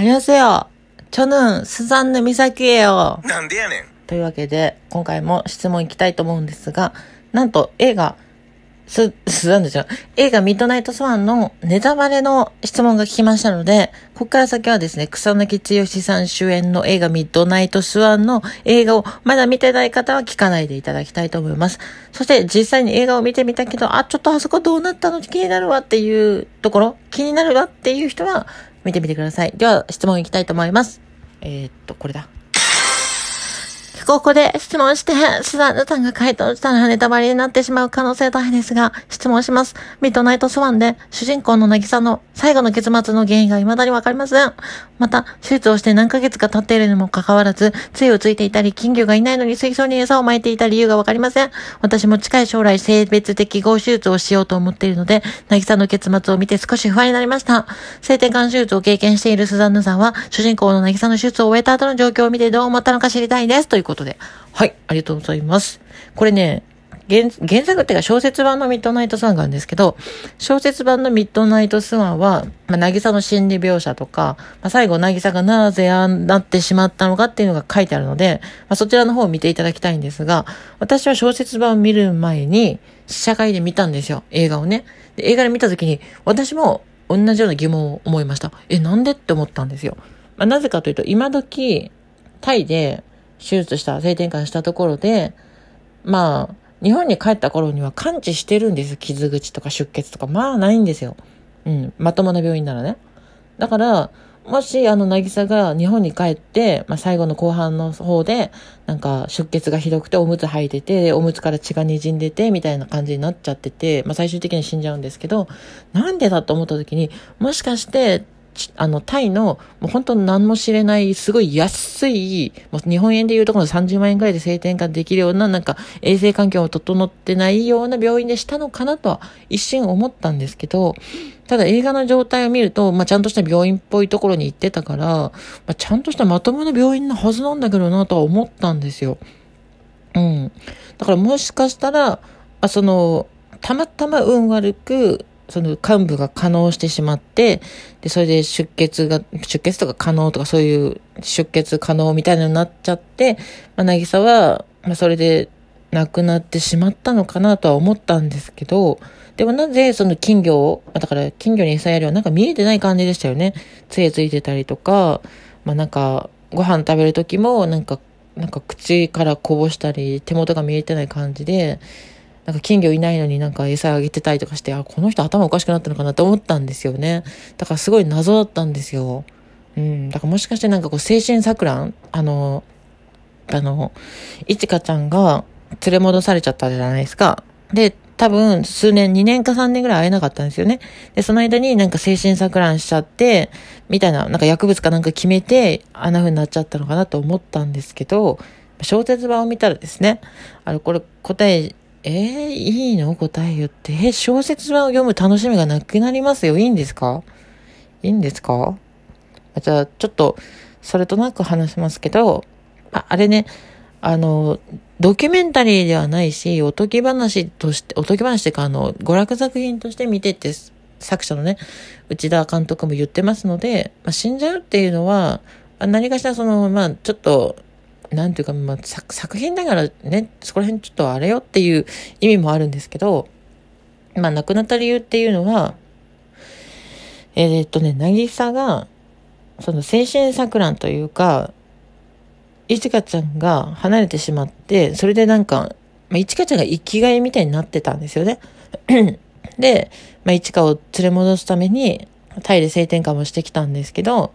안녕하세요. 저는 스잔느 미사키예요. なんでやねん。というわけで、今回も質問いきたいと思うんですが、なんと映画、す、スザンヌじゃん。映画ミッドナイトスワンのネタバレの質問が聞きましたので、ここから先はですね、草薙剛さん主演の映画ミッドナイトスワンの映画をまだ見てない方は聞かないでいただきたいと思います。そして実際に映画を見てみたけど、あ、ちょっとあそこどうなったの気になるわっていうところ、気になるわっていう人は 見てみてください。では質問いきたいと思います。えー、っと、これだ。ここで質問して、スザンヌさんが回答したらネタバレになってしまう可能性大ですが、質問します。ミッドナイトスワンで、主人公のなぎさの最後の結末の原因が未だにわかりません。また、手術をして何ヶ月か経っているにもかかわらず、杖をついていたり、金魚がいないのに水槽に餌を撒いていた理由がわかりません。私も近い将来性別的合手術をしようと思っているので、なぎさの結末を見て少し不安になりました。性転換手術を経験しているスザンヌさんは、主人公のなぎさの手術を終えた後の状況を見てどう思ったのか知りたいです。ということことで。はい、ありがとうございます。これね、原原作っていうか小説版のミッドナイトスワンがあるんですけど、小説版のミッドナイトスワンは、まあ、なぎさの心理描写とか、まあ、最後なぎさがなぜああなってしまったのかっていうのが書いてあるので、まあ、そちらの方を見ていただきたいんですが、私は小説版を見る前に、試写会で見たんですよ、映画をね。で映画で見た時に、私も同じような疑問を思いました。え、なんでって思ったんですよ。まあ、なぜかというと、今時、タイで手術した、性転換したところで、まあ、日本に帰った頃には完治してるんです傷口とか出血とか。まあ、ないんですよ。うん。まともな病院ならね。だから、もし、あの、なぎさが日本に帰って、まあ、最後の後半の方で、なんか、出血がひどくて、おむつ履いてて、おむつから血が滲んでて、みたいな感じになっちゃってて、まあ、最終的に死んじゃうんですけど、なんでだと思った時に、もしかして、あの、タイの、もう本当何も知れない、すごい安い、もう日本円でいうところの30万円くらいで性転換できるような、なんか、衛生環境も整ってないような病院でしたのかなとは、一瞬思ったんですけど、ただ映画の状態を見ると、まあ、ちゃんとした病院っぽいところに行ってたから、まあ、ちゃんとしたまともな病院のはずなんだけどなとは思ったんですよ。うん。だからもしかしたら、あその、たまたま運悪く、その幹部が可能してしまって、で、それで出血が、出血とか可能とかそういう出血可能みたいなのになっちゃって、まあ、なぎさは、まあ、それで亡くなってしまったのかなとは思ったんですけど、でもなぜその金魚を、まあだから金魚に餌やりはなんか見えてない感じでしたよね。杖ついてたりとか、まあなんかご飯食べる時もなんか、なんか口からこぼしたり手元が見えてない感じで、なんか金魚いないのになんか餌あげてたりとかして、あ、この人頭おかしくなったのかなって思ったんですよね。だからすごい謎だったんですよ。うん。だからもしかしてなんかこう精神錯乱？あの、あの、いちかちゃんが連れ戻されちゃったじゃないですか。で、多分数年、2年か3年ぐらい会えなかったんですよね。で、その間になんか精神錯乱しちゃって、みたいな、なんか薬物かなんか決めて、あんな風になっちゃったのかなと思ったんですけど、小説版を見たらですね、あの、これ答え、えー、いいの？答え言って。え、小説版を読む楽しみがなくなりますよ。いいんですか？いいんですか？じゃあ、ちょっと、それとなく話しますけど、ああれね、あの、ドキュメンタリーではないし、おとぎ話として、おとぎ話っていうか、あの、娯楽作品として見てって、作者のね、内田監督も言ってますので、まあ、死んじゃうっていうのは、何かしらその、まあ、ちょっと、なんていうか、まあ、作作品だからね、そこら辺ちょっとあれよっていう意味もあるんですけど、まあ、亡くなった理由っていうのは、えーっとね、なぎさが、その精神錯乱というか、いちかちゃんが離れてしまって、それでなんか、まあ、いちかちゃんが生きがいみたいになってたんですよね。で、まあ、いちかを連れ戻すために、タイで性転換もしてきたんですけど、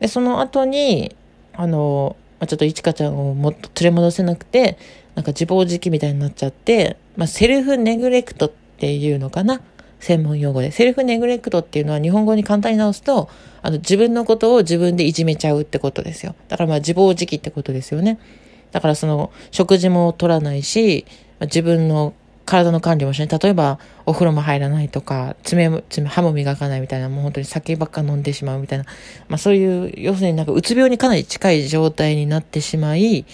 で、その後に、あの、まあ、ちょっといちかちゃんをもっと連れ戻せなくて、なんか自暴自棄みたいになっちゃって、まあ、セルフネグレクトっていうのかな？専門用語で。セルフネグレクトっていうのは日本語に簡単に直すと、あの、自分のことを自分でいじめちゃうってことですよ。だからまあ自暴自棄ってことですよね。だからその、食事も取らないし、ま自分の体の管理もしない。例えば、お風呂も入らないとか、爪も、爪、歯も磨かないみたいな、もう本当に酒ばっか飲んでしまうみたいな。まあそういう、要するになんかうつ病にかなり近い状態になってしまい、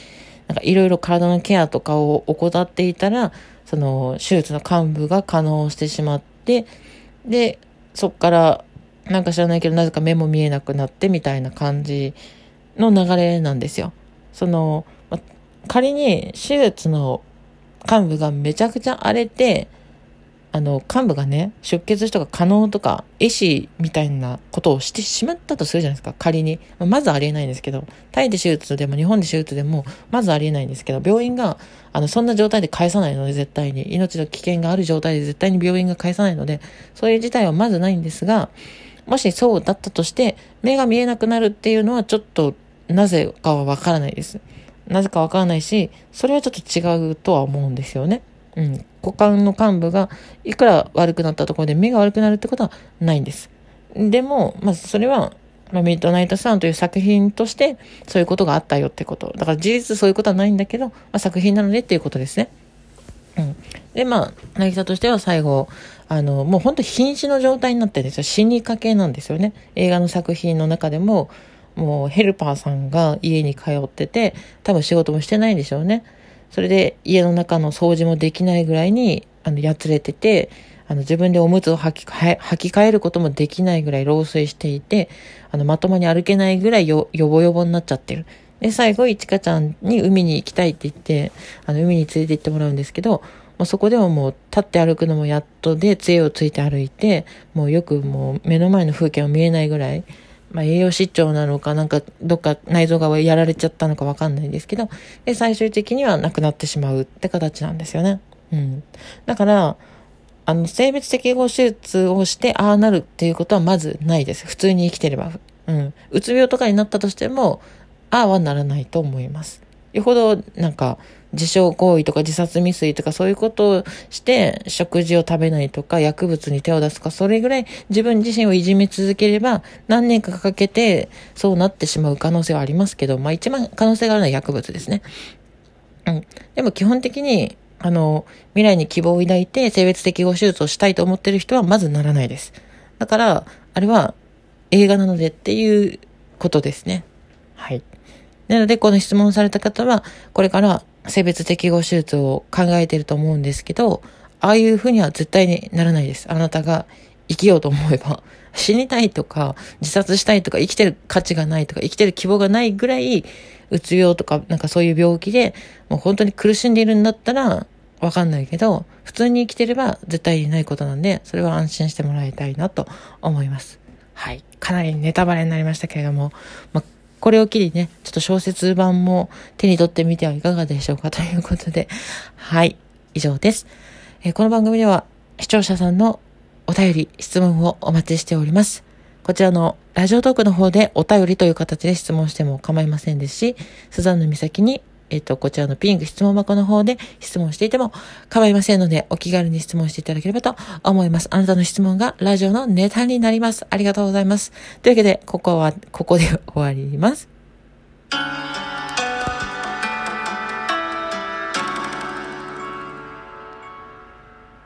なんかいろいろ体のケアとかを怠っていたら、その手術の幹部が可能してしまって、で、そっから、なんか知らないけど、なぜか目も見えなくなってみたいな感じの流れなんですよ。その、ま、仮に手術の幹部がめちゃくちゃ荒れて、あの、幹部がね、出血とか可能とか、医師みたいなことをしてしまったとするじゃないですか、仮に。まずありえないんですけど、タイで手術でも日本で手術でも、まずありえないんですけど、病院が、あの、そんな状態で返さないので、絶対に。命の危険がある状態で絶対に病院が返さないので、そういう事態はまずないんですが、もしそうだったとして、目が見えなくなるっていうのはちょっと、なぜかはわからないです。なぜかわからないし、それはちょっと違うとは思うんですよね。うん。股間の幹部がいくら悪くなったところで目が悪くなるってことはないんです。でも、まあ、それは、まあ、ミッドナイトサンという作品としてそういうことがあったよってこと。だから事実そういうことはないんだけど、まあ、作品なのでっていうことですね。うん。で、まあ、渚としては最後、あの、もう本当瀕死の状態になってるんですよ。死にかけなんですよね。映画の作品の中でも、もうヘルパーさんが家に通ってて、多分仕事もしてないんでしょうね。それで家の中の掃除もできないぐらいに、あの、やつれてて、あの、自分でおむつを履き替え、履き替えることもできないぐらい老衰していて、あの、まともに歩けないぐらいよ、よぼよぼになっちゃってる。で、最後、いちかちゃんに海に行きたいって言って、あの、海に連れて行ってもらうんですけど、もうそこでももう立って歩くのもやっとで、杖をついて歩いて、もうよくもう目の前の風景は見えないぐらい、まあ、栄養失調なのか、なんか、どっか内臓がやられちゃったのかわかんないんですけど、で、最終的には亡くなってしまうって形なんですよね。うん。だから、あの、性別適合手術をして、ああなるっていうことはまずないです。普通に生きてれば。うん。うつ病とかになったとしても、ああはならないと思います。よほど、なんか、自傷行為とか自殺未遂とかそういうことをして食事を食べないとか薬物に手を出すかそれぐらい自分自身をいじめ続ければ何年かかけてそうなってしまう可能性はありますけど、まあ一番可能性があるのは薬物ですね。うん。でも基本的にあの、未来に希望を抱いて性別適合手術をしたいと思ってる人はまずならないです。だから、あれは映画なのでっていうことですね。はい。なので、この質問された方は、これから性別適合手術を考えていると思うんですけど、ああいうふうには絶対にならないです。あなたが生きようと思えば。死にたいとか、自殺したいとか、生きてる価値がないとか、生きてる希望がないぐらい、うつ病とか、なんかそういう病気で、もう本当に苦しんでいるんだったら、わかんないけど、普通に生きてれば絶対にないことなんで、それは安心してもらいたいなと思います。はい。かなりネタバレになりましたけれども、まあこれを機にね、ちょっと小説版も手に取ってみてはいかがでしょうかということで、はい、以上です。えー、この番組では視聴者さんのお便り、質問をお待ちしております。こちらのラジオトークの方でお便りという形で質問しても構いませんですし、スザンヌ美咲にえっ、と、こちらのピンク質問箱の方で質問していても構いませんので、お気軽に質問していただければと思います。あなたの質問がラジオのネタになります。ありがとうございます。というわけで、ここは、ここで終わります。